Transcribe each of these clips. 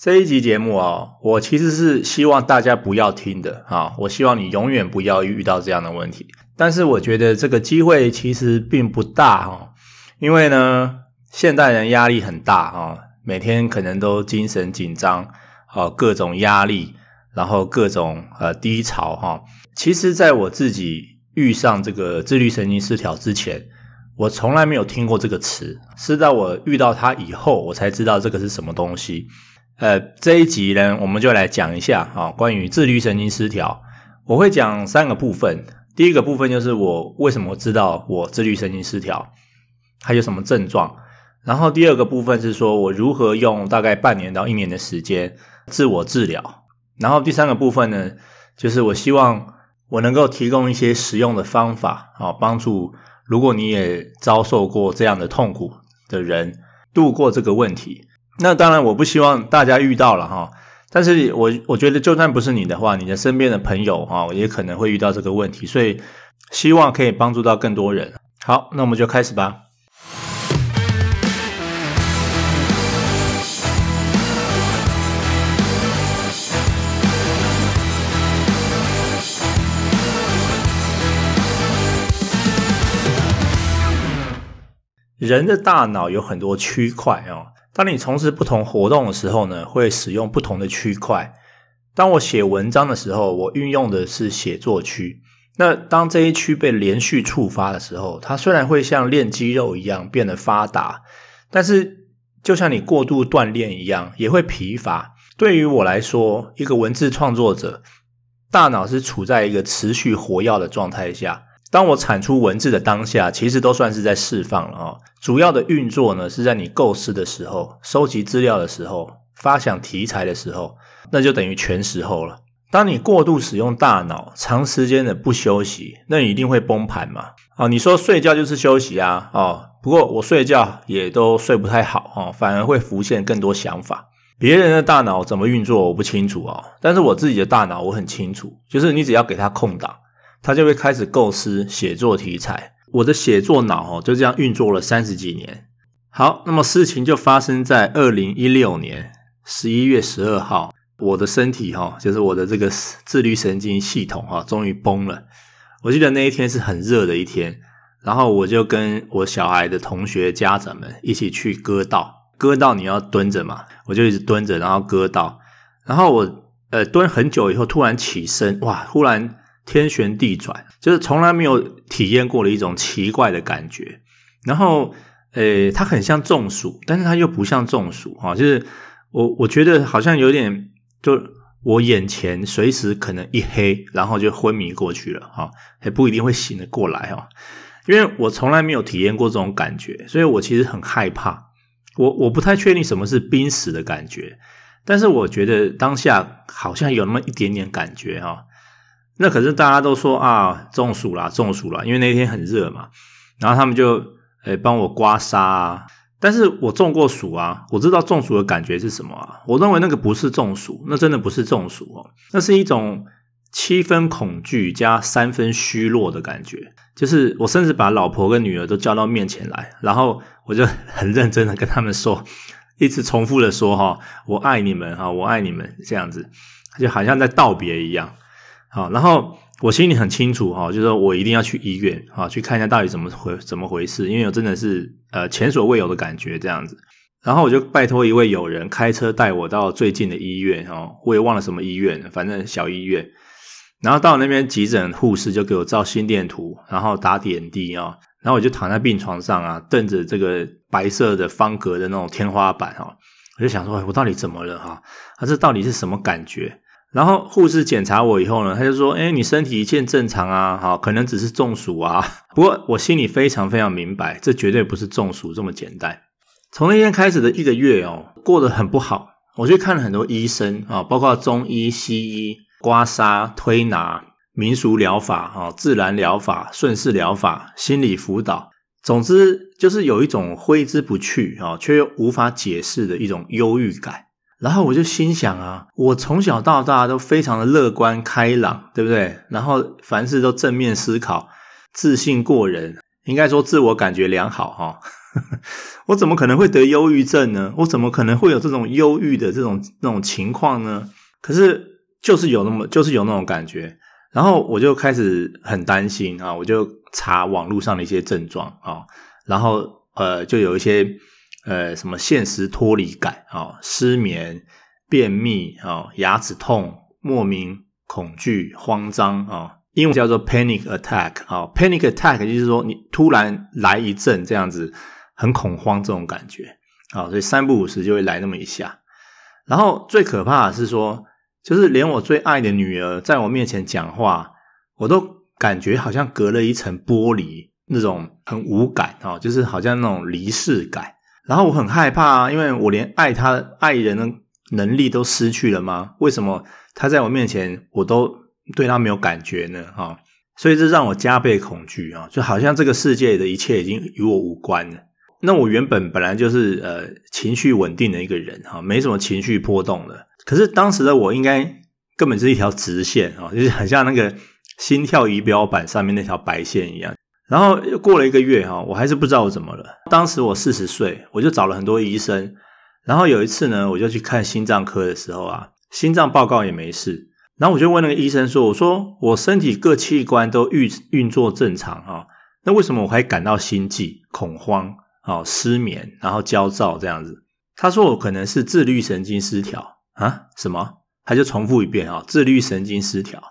这一集节目哦，我其实是希望大家不要听的啊，我希望你永远不要遇到这样的问题。但是我觉得这个机会其实并不大哦，因为呢，现代人压力很大啊，每天可能都精神紧张，啊，各种压力，然后各种呃低潮哈。其实，在我自己遇上这个自律神经失调之前，我从来没有听过这个词，是在我遇到它以后，我才知道这个是什么东西。呃，这一集呢，我们就来讲一下啊，关于自律神经失调。我会讲三个部分。第一个部分就是我为什么知道我自律神经失调，还有什么症状。然后第二个部分是说我如何用大概半年到一年的时间自我治疗。然后第三个部分呢，就是我希望我能够提供一些实用的方法啊，帮助如果你也遭受过这样的痛苦的人度过这个问题。那当然，我不希望大家遇到了哈，但是我我觉得，就算不是你的话，你的身边的朋友哈，也可能会遇到这个问题，所以希望可以帮助到更多人。好，那我们就开始吧。人的大脑有很多区块哦。当你从事不同活动的时候呢，会使用不同的区块。当我写文章的时候，我运用的是写作区。那当这一区被连续触发的时候，它虽然会像练肌肉一样变得发达，但是就像你过度锻炼一样，也会疲乏。对于我来说，一个文字创作者，大脑是处在一个持续活跃的状态下。当我产出文字的当下，其实都算是在释放了哦。主要的运作呢，是在你构思的时候、收集资料的时候、发想题材的时候，那就等于全时候了。当你过度使用大脑，长时间的不休息，那你一定会崩盘嘛。哦，你说睡觉就是休息啊？哦，不过我睡觉也都睡不太好哦，反而会浮现更多想法。别人的大脑怎么运作我不清楚哦，但是我自己的大脑我很清楚，就是你只要给它空档。他就会开始构思写作题材。我的写作脑哦，就这样运作了三十几年。好，那么事情就发生在二零一六年十一月十二号，我的身体哈，就是我的这个自律神经系统哈，终于崩了。我记得那一天是很热的一天，然后我就跟我小孩的同学家长们一起去割稻。割稻你要蹲着嘛，我就一直蹲着，然后割稻。然后我呃蹲很久以后，突然起身，哇，忽然。天旋地转，就是从来没有体验过的一种奇怪的感觉。然后，诶，它很像中暑，但是它又不像中暑哈。就是我我觉得好像有点，就我眼前随时可能一黑，然后就昏迷过去了哈，也不一定会醒得过来哈。因为我从来没有体验过这种感觉，所以我其实很害怕。我我不太确定什么是濒死的感觉，但是我觉得当下好像有那么一点点感觉哈。那可是大家都说啊，中暑啦，中暑啦，因为那天很热嘛。然后他们就诶帮我刮痧啊。但是我中过暑啊，我知道中暑的感觉是什么啊。我认为那个不是中暑，那真的不是中暑哦，那是一种七分恐惧加三分虚弱的感觉。就是我甚至把老婆跟女儿都叫到面前来，然后我就很认真的跟他们说，一直重复的说哈，我爱你们哈，我爱你们这样子，就好像在道别一样。好，然后我心里很清楚哈，就是说我一定要去医院啊，去看一下到底怎么回怎么回事，因为我真的是呃前所未有的感觉这样子。然后我就拜托一位友人开车带我到最近的医院哈，我也忘了什么医院，反正小医院。然后到那边急诊护士就给我照心电图，然后打点滴啊，然后我就躺在病床上啊，瞪着这个白色的方格的那种天花板哈，我就想说，我到底怎么了哈？啊，这到底是什么感觉？然后护士检查我以后呢，他就说：“诶，你身体一切正常啊，好，可能只是中暑啊。不过我心里非常非常明白，这绝对不是中暑这么简单。从那天开始的一个月哦，过得很不好。我去看了很多医生啊，包括中医、西医、刮痧、推拿、民俗疗法、啊自然疗法、顺势疗法、心理辅导，总之就是有一种挥之不去啊，却又无法解释的一种忧郁感。”然后我就心想啊，我从小到大都非常的乐观开朗，对不对？然后凡事都正面思考，自信过人。应该说自我感觉良好哈。我怎么可能会得忧郁症呢？我怎么可能会有这种忧郁的这种那种情况呢？可是就是有那么就是有那种感觉，然后我就开始很担心啊，我就查网络上的一些症状啊，然后呃就有一些呃什么现实脱离感啊，失眠、便秘啊，牙齿痛、莫名恐惧、慌张啊。英文叫做 panic attack 啊，panic attack 就是说你突然来一阵这样子很恐慌这种感觉啊，所以三不五时就会来那么一下。然后最可怕的是说，就是连我最爱的女儿在我面前讲话，我都感觉好像隔了一层玻璃，那种很无感啊，就是好像那种离世感。然后我很害怕啊，因为我连爱他爱人的能力都失去了吗？为什么他在我面前我都？对他没有感觉呢，哈，所以这让我加倍恐惧啊，就好像这个世界的一切已经与我无关了。那我原本本来就是呃情绪稳定的一个人哈，没什么情绪波动的。可是当时的我应该根本是一条直线啊，就是很像那个心跳仪表板上面那条白线一样。然后又过了一个月哈，我还是不知道我怎么了。当时我四十岁，我就找了很多医生。然后有一次呢，我就去看心脏科的时候啊，心脏报告也没事。然后我就问那个医生说：“我说我身体各器官都运运作正常啊，那为什么我还感到心悸、恐慌、啊失眠，然后焦躁这样子？”他说：“我可能是自律神经失调啊？什么？”他就重复一遍啊，“自律神经失调。”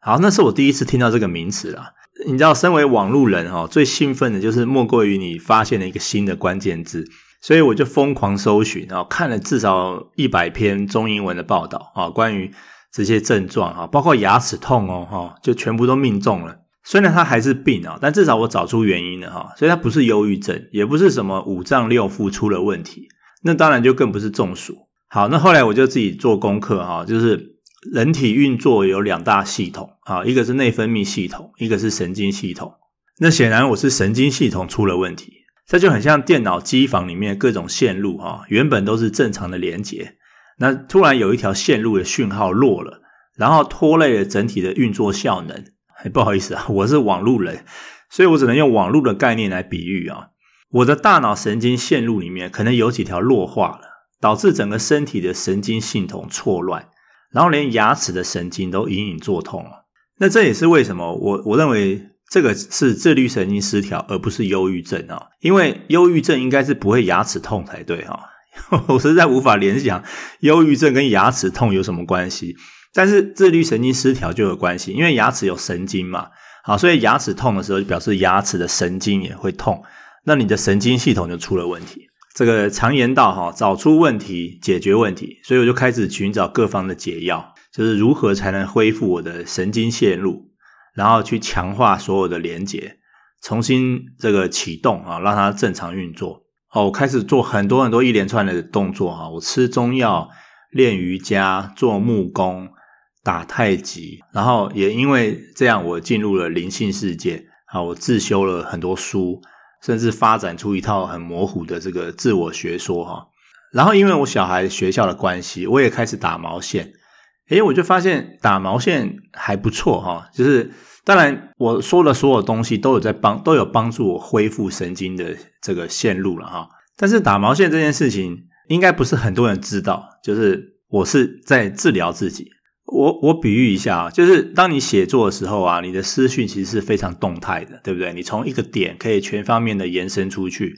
好，那是我第一次听到这个名词啦。你知道，身为网路人哈，最兴奋的就是莫过于你发现了一个新的关键字，所以我就疯狂搜寻啊，看了至少一百篇中英文的报道啊，关于。这些症状啊，包括牙齿痛哦，哈，就全部都命中了。虽然它还是病啊，但至少我找出原因了哈。所以它不是忧郁症，也不是什么五脏六腑出了问题，那当然就更不是中暑。好，那后来我就自己做功课哈，就是人体运作有两大系统啊，一个是内分泌系统，一个是神经系统。那显然我是神经系统出了问题，这就很像电脑机房里面各种线路啊，原本都是正常的连接。那突然有一条线路的讯号弱了，然后拖累了整体的运作效能。哎，不好意思啊，我是网路人，所以我只能用网路的概念来比喻啊。我的大脑神经线路里面可能有几条弱化了，导致整个身体的神经系统错乱，然后连牙齿的神经都隐隐作痛了。那这也是为什么我我认为这个是自律神经失调，而不是忧郁症啊。因为忧郁症应该是不会牙齿痛才对哈。我实在无法联想忧郁症跟牙齿痛有什么关系，但是自律神经失调就有关系，因为牙齿有神经嘛，好，所以牙齿痛的时候就表示牙齿的神经也会痛，那你的神经系统就出了问题。这个常言道哈，找出问题，解决问题，所以我就开始寻找各方的解药，就是如何才能恢复我的神经线路，然后去强化所有的连接，重新这个启动啊，让它正常运作。哦，我开始做很多很多一连串的动作哈，我吃中药、练瑜伽、做木工、打太极，然后也因为这样，我进入了灵性世界。啊，我自修了很多书，甚至发展出一套很模糊的这个自我学说哈。然后因为我小孩学校的关系，我也开始打毛线。诶，我就发现打毛线还不错哈，就是。当然，我说的所有东西都有在帮，都有帮助我恢复神经的这个线路了哈。但是打毛线这件事情，应该不是很多人知道，就是我是在治疗自己。我我比喻一下啊，就是当你写作的时候啊，你的思绪其实是非常动态的，对不对？你从一个点可以全方面的延伸出去，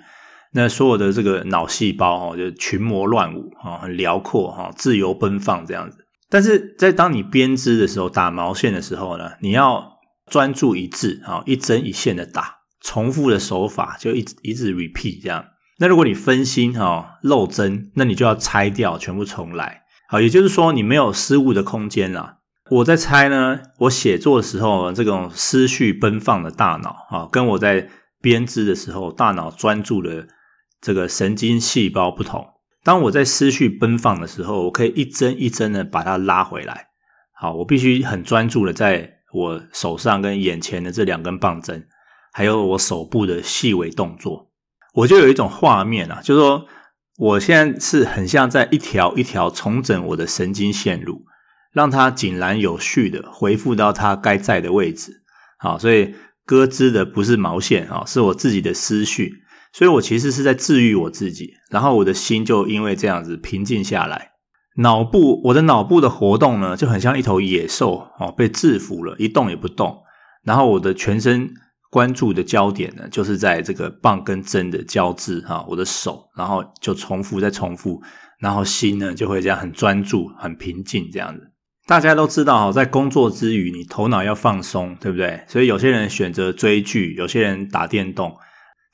那所有的这个脑细胞哈，就群魔乱舞啊，很辽阔哈，自由奔放这样子。但是在当你编织的时候，打毛线的时候呢，你要专注一致啊，一针一线的打，重复的手法就一一直 repeat 这样。那如果你分心哈，漏针，那你就要拆掉，全部重来。好，也就是说你没有失误的空间啦。我在猜呢，我写作的时候这种思绪奔放的大脑啊，跟我在编织的时候大脑专注的这个神经细胞不同。当我在思绪奔放的时候，我可以一针一针的把它拉回来。好，我必须很专注的在。我手上跟眼前的这两根棒针，还有我手部的细微动作，我就有一种画面啊，就是说我现在是很像在一条一条重整我的神经线路，让它井然有序的恢复到它该在的位置。好，所以割织的不是毛线啊，是我自己的思绪，所以我其实是在治愈我自己，然后我的心就因为这样子平静下来。脑部，我的脑部的活动呢，就很像一头野兽哦，被制服了，一动也不动。然后我的全身关注的焦点呢，就是在这个棒跟针的交织哈，我的手，然后就重复再重复，然后心呢就会这样很专注、很平静这样子。大家都知道哈，在工作之余，你头脑要放松，对不对？所以有些人选择追剧，有些人打电动。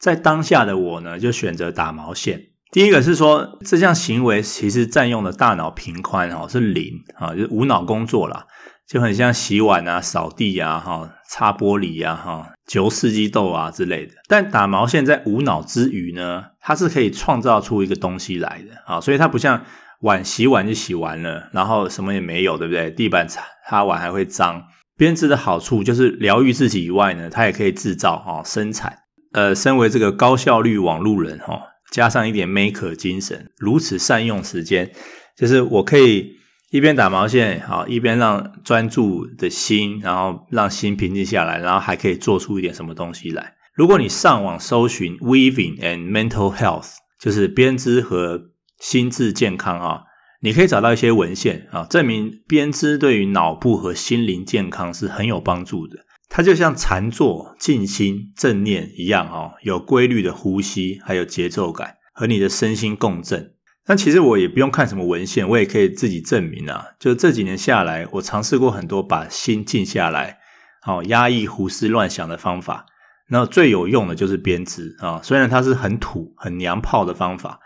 在当下的我呢，就选择打毛线。第一个是说，这项行为其实占用的大脑频宽哈是零啊，就是无脑工作啦，就很像洗碗啊、扫地啊、哈擦玻璃啊、哈揪四季豆啊之类的。但打毛线在无脑之余呢，它是可以创造出一个东西来的啊，所以它不像碗洗碗就洗完了，然后什么也没有，对不对？地板擦擦完还会脏。编织的好处就是疗愈自己以外呢，它也可以制造哈生产。呃，身为这个高效率网路人哈。加上一点 maker 精神，如此善用时间，就是我可以一边打毛线，好，一边让专注的心，然后让心平静下来，然后还可以做出一点什么东西来。如果你上网搜寻 weaving and mental health，就是编织和心智健康啊，你可以找到一些文献啊，证明编织对于脑部和心灵健康是很有帮助的。它就像禅坐、静心、正念一样，哦，有规律的呼吸，还有节奏感，和你的身心共振。但其实我也不用看什么文献，我也可以自己证明啊。就这几年下来，我尝试过很多把心静下来，好压抑胡思乱想的方法。那最有用的就是编织啊，虽然它是很土、很娘炮的方法，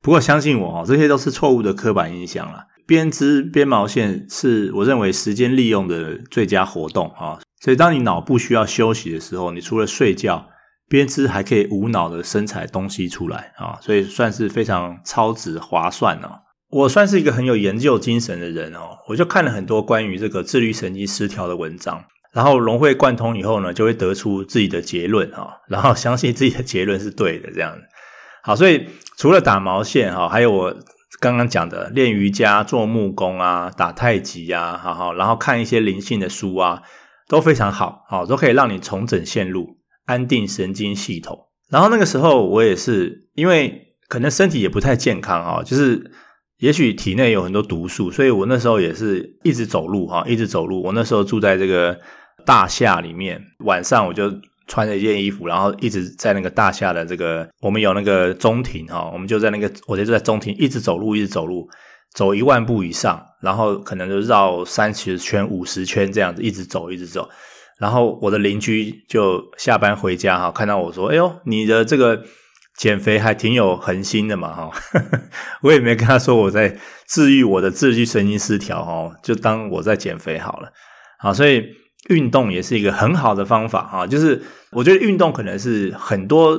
不过相信我，这些都是错误的刻板印象啦。编织编毛线是我认为时间利用的最佳活动啊。所以，当你脑部需要休息的时候，你除了睡觉，编织还可以无脑的生产东西出来啊，所以算是非常超值划算哦。我算是一个很有研究精神的人哦，我就看了很多关于这个自律神经失调的文章，然后融会贯通以后呢，就会得出自己的结论哈，然后相信自己的结论是对的这样子。好，所以除了打毛线哈，还有我刚刚讲的练瑜伽、做木工啊、打太极呀，好好，然后看一些灵性的书啊。都非常好，好，都可以让你重整线路，安定神经系统。然后那个时候我也是，因为可能身体也不太健康啊，就是也许体内有很多毒素，所以我那时候也是一直走路哈，一直走路。我那时候住在这个大厦里面，晚上我就穿着一件衣服，然后一直在那个大厦的这个，我们有那个中庭哈，我们就在那个，我就在中庭一直走路，一直走路。走一万步以上，然后可能就绕三十圈、五十圈这样子，一直走，一直走。然后我的邻居就下班回家哈，看到我说：“哎呦，你的这个减肥还挺有恒心的嘛哈。”我也没跟他说我在治愈我的自律神经失调哦，就当我在减肥好了。好，所以运动也是一个很好的方法哈，就是我觉得运动可能是很多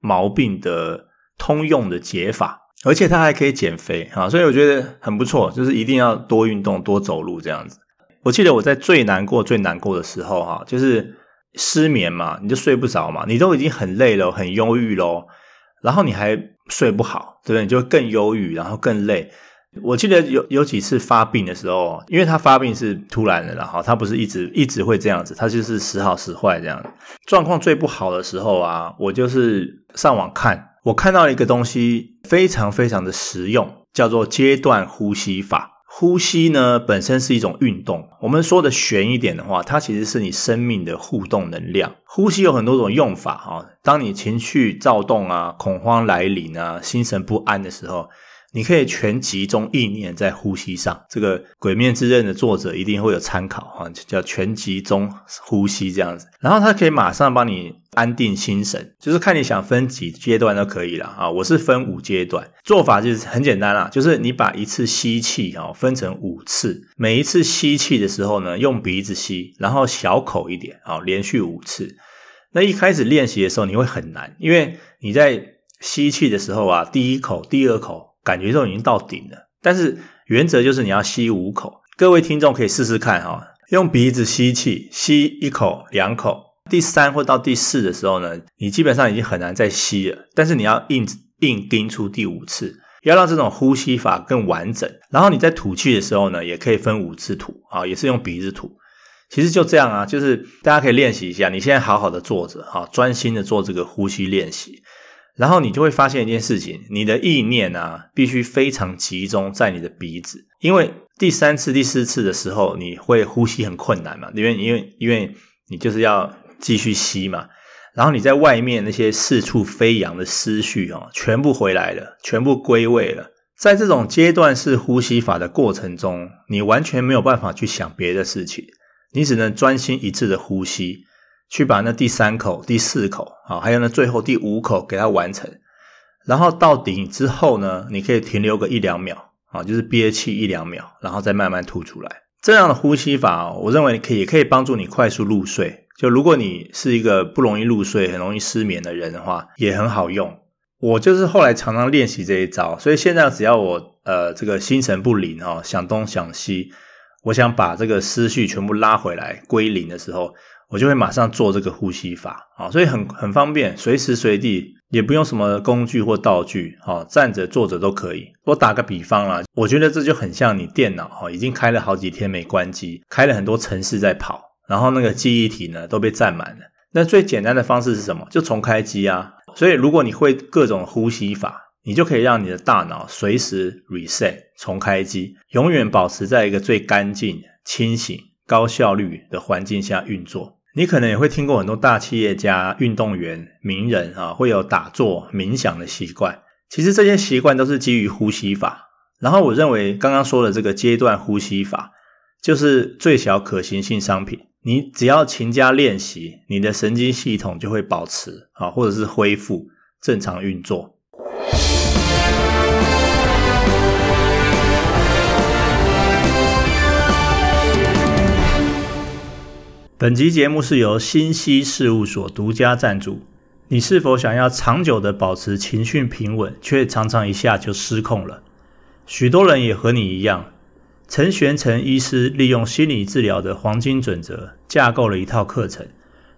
毛病的通用的解法。而且它还可以减肥啊，所以我觉得很不错，就是一定要多运动、多走路这样子。我记得我在最难过、最难过的时候哈，就是失眠嘛，你就睡不着嘛，你都已经很累了、很忧郁咯，然后你还睡不好，对不对？你就更忧郁，然后更累。我记得有有几次发病的时候，因为他发病是突然的，然后他不是一直一直会这样子，他就是时好时坏这样。状况最不好的时候啊，我就是上网看。我看到一个东西非常非常的实用，叫做阶段呼吸法。呼吸呢，本身是一种运动，我们说的玄一点的话，它其实是你生命的互动能量。呼吸有很多种用法哈，当你情绪躁动啊、恐慌来临啊、心神不安的时候。你可以全集中意念在呼吸上，这个《鬼灭之刃》的作者一定会有参考哈，叫全集中呼吸这样子，然后它可以马上帮你安定心神，就是看你想分几阶段都可以了啊。我是分五阶段，做法就是很简单啦，就是你把一次吸气啊分成五次，每一次吸气的时候呢，用鼻子吸，然后小口一点啊，连续五次。那一开始练习的时候你会很难，因为你在吸气的时候啊，第一口、第二口。感觉都已经到顶了，但是原则就是你要吸五口。各位听众可以试试看哈，用鼻子吸气，吸一口、两口，第三或到第四的时候呢，你基本上已经很难再吸了。但是你要硬硬盯出第五次，要让这种呼吸法更完整。然后你在吐气的时候呢，也可以分五次吐啊，也是用鼻子吐。其实就这样啊，就是大家可以练习一下。你现在好好的坐着，哈，专心的做这个呼吸练习，然后你就会发现一件事情：你的意念啊，必须非常集中在你的鼻子，因为第三次、第四次的时候，你会呼吸很困难嘛，因为因为因为你就是要继续吸嘛，然后你在外面那些四处飞扬的思绪啊，全部回来了，全部归位了。在这种阶段式呼吸法的过程中，你完全没有办法去想别的事情。你只能专心一致的呼吸，去把那第三口、第四口啊，还有那最后第五口给它完成。然后到顶之后呢，你可以停留个一两秒啊，就是憋气一两秒，然后再慢慢吐出来。这样的呼吸法，我认为可以也可以帮助你快速入睡。就如果你是一个不容易入睡、很容易失眠的人的话，也很好用。我就是后来常常练习这一招，所以现在只要我呃这个心神不宁哈，想东想西。我想把这个思绪全部拉回来归零的时候，我就会马上做这个呼吸法啊，所以很很方便，随时随地也不用什么工具或道具，哈，站着坐着都可以。我打个比方啦，我觉得这就很像你电脑哈，已经开了好几天没关机，开了很多程式在跑，然后那个记忆体呢都被占满了。那最简单的方式是什么？就重开机啊。所以如果你会各种呼吸法，你就可以让你的大脑随时 reset 重开机，永远保持在一个最干净、清醒、高效率的环境下运作。你可能也会听过很多大企业家、运动员、名人啊，会有打坐、冥想的习惯。其实这些习惯都是基于呼吸法。然后我认为刚刚说的这个阶段呼吸法，就是最小可行性商品。你只要勤加练习，你的神经系统就会保持啊，或者是恢复正常运作。本集节目是由心息事务所独家赞助。你是否想要长久的保持情绪平稳，却常常一下就失控了？许多人也和你一样。陈玄成医师利用心理治疗的黄金准则，架构了一套课程，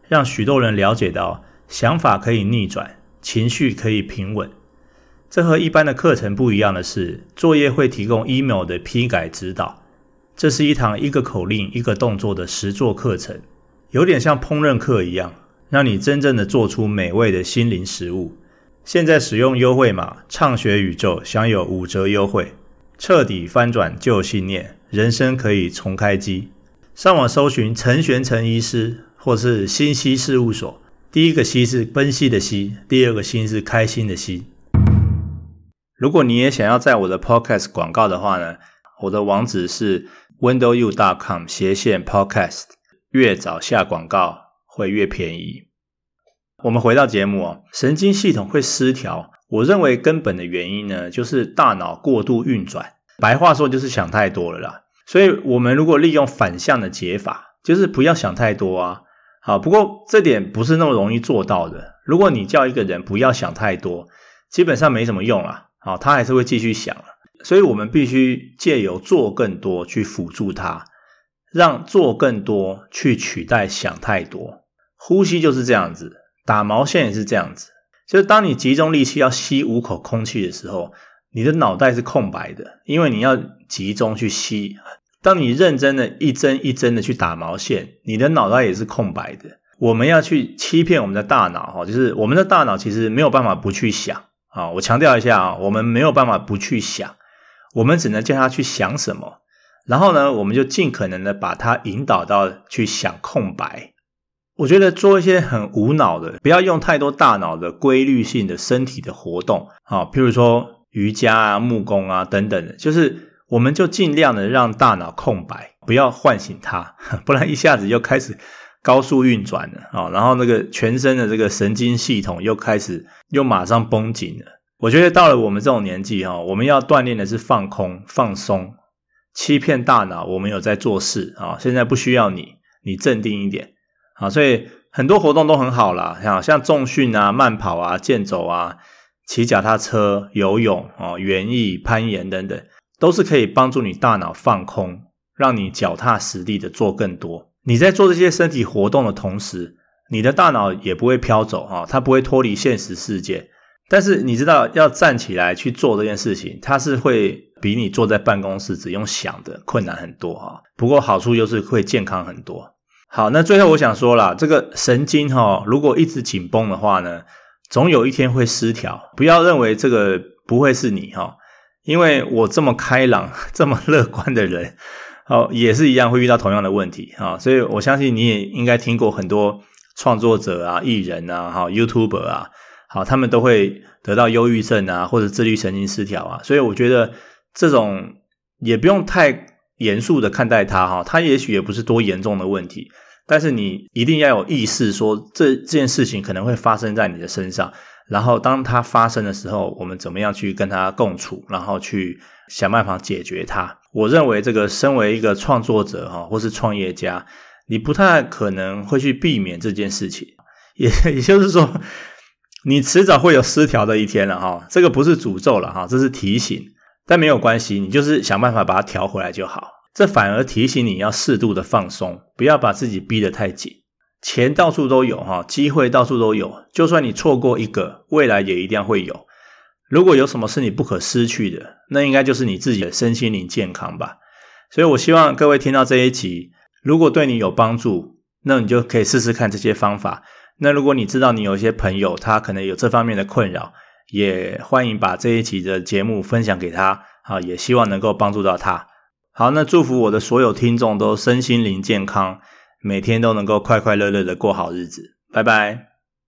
让许多人了解到想法可以逆转，情绪可以平稳。这和一般的课程不一样的是，作业会提供 email 的批改指导。这是一堂一个口令一个动作的实作课程，有点像烹饪课一样，让你真正的做出美味的心灵食物。现在使用优惠码“畅学宇宙”，享有五折优惠，彻底翻转旧信念，人生可以重开机。上网搜寻陈玄成医师，或是心息事务所。第一个“息”是分析的“析”，第二个“心”是开心的“心”。如果你也想要在我的 Podcast 广告的话呢，我的网址是。windowu.com 斜线 podcast，越早下广告会越便宜。我们回到节目哦，神经系统会失调，我认为根本的原因呢，就是大脑过度运转，白话说就是想太多了啦。所以，我们如果利用反向的解法，就是不要想太多啊。好，不过这点不是那么容易做到的。如果你叫一个人不要想太多，基本上没什么用啊。好，他还是会继续想。所以我们必须借由做更多去辅助他，让做更多去取代想太多。呼吸就是这样子，打毛线也是这样子。就是当你集中力气要吸五口空气的时候，你的脑袋是空白的，因为你要集中去吸。当你认真的一针一针的去打毛线，你的脑袋也是空白的。我们要去欺骗我们的大脑，哈，就是我们的大脑其实没有办法不去想啊。我强调一下啊，我们没有办法不去想。我们只能叫他去想什么，然后呢，我们就尽可能的把它引导到去想空白。我觉得做一些很无脑的，不要用太多大脑的规律性的身体的活动，啊，譬如说瑜伽啊、木工啊等等的，就是我们就尽量的让大脑空白，不要唤醒它，不然一下子又开始高速运转了啊，然后那个全身的这个神经系统又开始又马上绷紧了。我觉得到了我们这种年纪哈，我们要锻炼的是放空、放松，欺骗大脑我们有在做事啊。现在不需要你，你镇定一点啊。所以很多活动都很好啦，像像重训啊、慢跑啊、健走啊、骑脚踏车、游泳啊、园艺、攀岩等等，都是可以帮助你大脑放空，让你脚踏实地的做更多。你在做这些身体活动的同时，你的大脑也不会飘走啊，它不会脱离现实世界。但是你知道，要站起来去做这件事情，它是会比你坐在办公室只用想的困难很多哈。不过好处就是会健康很多。好，那最后我想说了，这个神经哈，如果一直紧绷的话呢，总有一天会失调。不要认为这个不会是你哈，因为我这么开朗、这么乐观的人，哦，也是一样会遇到同样的问题啊。所以我相信你也应该听过很多创作者啊、艺人啊、哈 YouTube 啊，好，他们都会得到忧郁症啊，或者自律神经失调啊。所以我觉得这种也不用太。严肃的看待它，哈，它也许也不是多严重的问题，但是你一定要有意识，说这这件事情可能会发生在你的身上，然后当它发生的时候，我们怎么样去跟它共处，然后去想办法解决它。我认为这个身为一个创作者，哈，或是创业家，你不太可能会去避免这件事情，也也就是说，你迟早会有失调的一天了，哈，这个不是诅咒了，哈，这是提醒。但没有关系，你就是想办法把它调回来就好。这反而提醒你要适度的放松，不要把自己逼得太紧。钱到处都有哈，机会到处都有，就算你错过一个，未来也一定会有。如果有什么是你不可失去的，那应该就是你自己的身心灵健康吧。所以我希望各位听到这一集，如果对你有帮助，那你就可以试试看这些方法。那如果你知道你有一些朋友，他可能有这方面的困扰。也欢迎把这一期的节目分享给他，啊，也希望能够帮助到他。好，那祝福我的所有听众都身心灵健康，每天都能够快快乐乐的过好日子。拜拜。